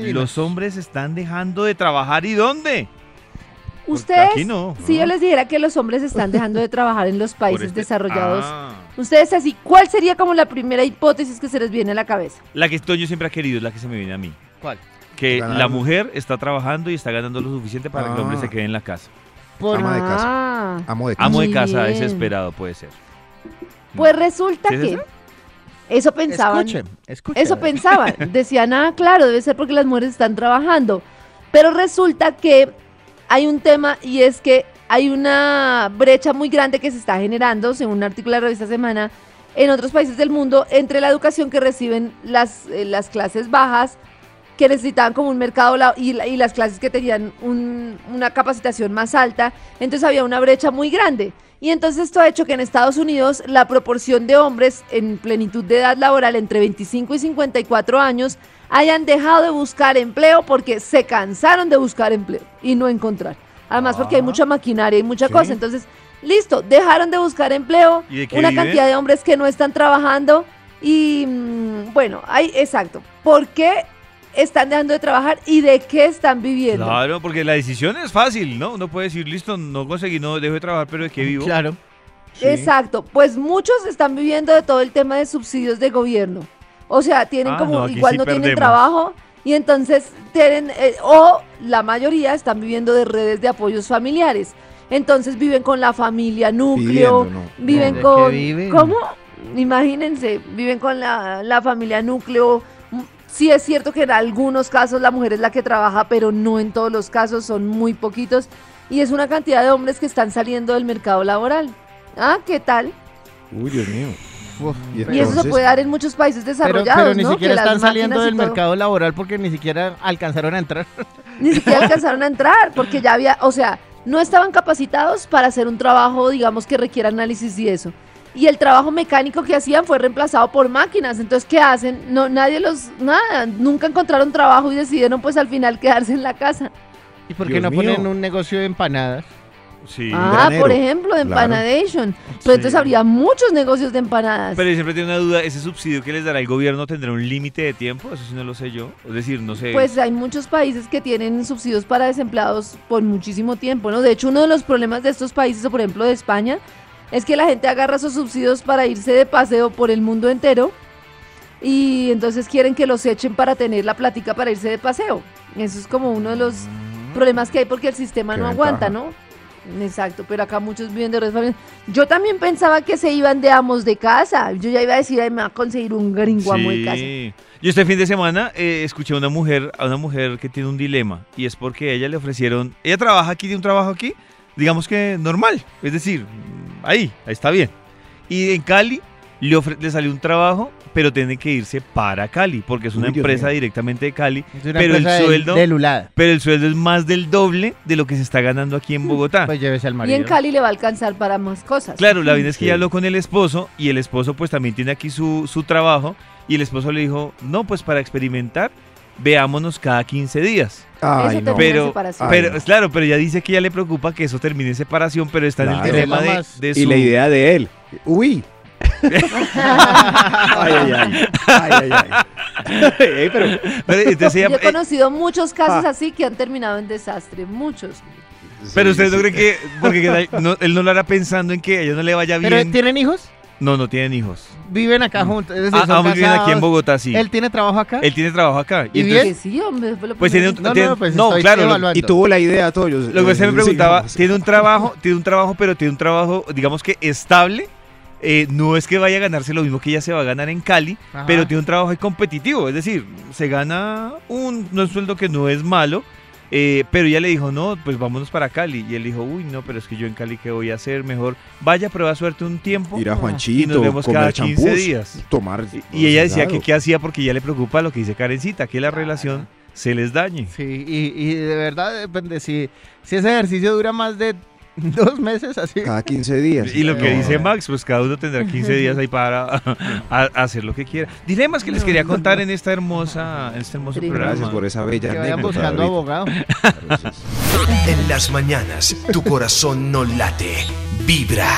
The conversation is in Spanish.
Sí, los hombres están dejando de trabajar y dónde. Ustedes, aquí no, si ¿no? yo les dijera que los hombres están dejando de trabajar en los países este- desarrollados, Ah, ustedes así, ¿cuál sería como la primera hipótesis que se les viene a la cabeza? la que Toño siempre ha querido es la que se me viene a mí. ¿Cuál? Que la mujer está trabajando y está ganando lo suficiente para que el hombre Ah. se quede en la casa. Por- Ama de casa. Ah, Amo de casa. Amo de casa desesperado puede ser. pues resulta ¿Sí es que esa? Eso pensaban. Escuchen, escuchen. Eso pensaban. Decían, ah, claro, debe ser porque las mujeres están trabajando. Pero resulta que hay un tema y es que hay una brecha muy grande que se está generando, según un artículo de la revista Semana, en otros países del mundo, entre la educación que reciben las, eh, las clases bajas, que necesitaban como un mercado y, y las clases que tenían un- una capacitación más alta. Entonces había una brecha muy grande. Y entonces esto ha hecho que en Estados Unidos la proporción de hombres en plenitud de edad laboral entre 25 y 54 años hayan dejado de buscar empleo porque se cansaron de buscar empleo y no encontrar. Además porque hay Ah. mucha maquinaria y mucha Sí. cosa. Entonces, listo, dejaron de buscar empleo, ¿Y de una viven? cantidad de hombres que no están trabajando y mm, bueno, hay exacto. ¿Por qué están dejando de trabajar y de qué están viviendo? Claro, porque la decisión es fácil, ¿no? Uno puede decir, listo, no conseguí, no dejo de trabajar, pero ¿de qué vivo? Claro. Sí. Exacto, pues muchos están viviendo de todo el tema de subsidios de gobierno. O sea, tienen Ah, como, no, igual sí no tienen trabajo y entonces tienen, eh, o la mayoría están viviendo de redes de apoyos familiares. Entonces viven con la familia núcleo, Pidiendo, no. viven ¿De qué con... viven? ¿Cómo? Imagínense, viven con la, la familia núcleo. Sí es cierto que en algunos casos la mujer es la que trabaja, pero no en todos los casos, son muy poquitos. Y es una cantidad de hombres que están saliendo del mercado laboral. Ah, ¿qué tal? Uy, Dios mío. Uf, Y Y eso se puede dar en muchos países desarrollados, pero ni ¿no? siquiera Que están saliendo del mercado laboral porque ni siquiera alcanzaron a entrar. Ni siquiera alcanzaron a entrar, porque ya había, o sea, no estaban capacitados para hacer un trabajo, digamos, que requiera análisis y eso. Y el trabajo mecánico que hacían fue reemplazado por máquinas. Entonces, ¿qué hacen? No, nadie los, nada, nunca encontraron trabajo y decidieron, pues, al final quedarse en la casa. ¿Y por qué Dios no mío. ponen un negocio de empanadas? Sí. ah, granero, por ejemplo, de claro. empanadation. Pero Sí. entonces habría muchos negocios de empanadas. Pero yo siempre tengo una duda, ¿ese subsidio que les dará el gobierno tendrá un límite de tiempo? Eso sí no lo sé yo. Es decir, no sé. Pues hay muchos países que tienen subsidios para desempleados por muchísimo tiempo, ¿no? De hecho, uno de los problemas de estos países, o por ejemplo de España, es que la gente agarra esos subsidios para irse de paseo por el mundo entero y entonces quieren que los echen para tener la plática para irse de paseo. Eso es como uno de los problemas que hay porque el sistema Qué no ventaja. aguanta, ¿no? Exacto, pero acá muchos viven de redes familiares. Yo también pensaba que se iban de amos de casa. Yo ya iba a decir, ay, me va a conseguir un gringo amo de casa. Yo este fin de semana eh, escuché a una mujer, a una mujer que tiene un dilema y es porque a ella le ofrecieron, ella trabaja aquí, tiene un trabajo aquí, digamos que normal, es decir, ahí, ahí está bien. Y en Cali le, ofre- le salió un trabajo, pero tiene que irse para Cali porque es una Uy, empresa directamente de Cali, Es una Pero el empresa de- sueldo- de lulada. pero el sueldo es más del doble de lo que se está ganando aquí en Bogotá. Pues llévese al Y marido. en Cali le va a alcanzar para más cosas. Claro, la verdad es que Sí. ella habló con el esposo y el esposo pues también tiene aquí su, su trabajo y el esposo le dijo, no, pues para experimentar, veámonos cada 15 días. Ay, Eso no. Pero. Ay, pero no. claro, pero ella dice que ya le preocupa que eso termine en separación, pero está en el dilema de, de su... Y la idea de él. Uy. ay, ay, ay. Ay, ay, ay. Pero Pero, entonces Yo he eh, conocido muchos casos Ah. así que han terminado en desastre, muchos. pero Sí, ustedes no sí. creen que, porque él no lo hará pensando en que a ella no le vaya ¿Pero bien. tienen hijos? No, no tienen hijos. Viven acá juntos. Es decir, Ah, son ambos viven aquí en. Bogotá, sí. ¿Él tiene trabajo acá? Él tiene trabajo acá. ¿Y entonces- bien? Que sí, hombre, fue lo Pues tiene un, No, tiene- no, pues no, estoy claro, lo- evaluando. Y tuvo la idea, todo. Yo, Lo que usted me sí, preguntaba, sí. tiene un trabajo, tiene un trabajo, pero tiene un trabajo, digamos que estable. Eh, no es que vaya a ganarse lo mismo que ella se va a ganar en Cali, Ajá. pero tiene un trabajo competitivo. Es decir, se gana un, un sueldo que no es malo. Eh, pero ella le dijo, no, pues vámonos para Cali. Y él dijo, uy, no, pero es que yo en Cali, ¿qué voy a hacer? Mejor vaya, prueba suerte un tiempo. Ir a Ah. Juanchito, Y nos vemos comer cada 15 champús, días. Tomar. Y, y ella decía que qué hacía porque ya le preocupa lo que dice Karencita, que la relación se les dañe. Sí, y, y de verdad depende. Si, si ese ejercicio dura más de dos meses, así. Cada 15 días. Y lo que No. dice Max, pues cada uno tendrá 15 días ahí para a- a hacer lo que quiera. Dilemas que les quería contar en esta hermosa, en este hermoso programa. Gracias por esa bella Que vayan buscando abogado. En las mañanas, tu corazón no late, vibra.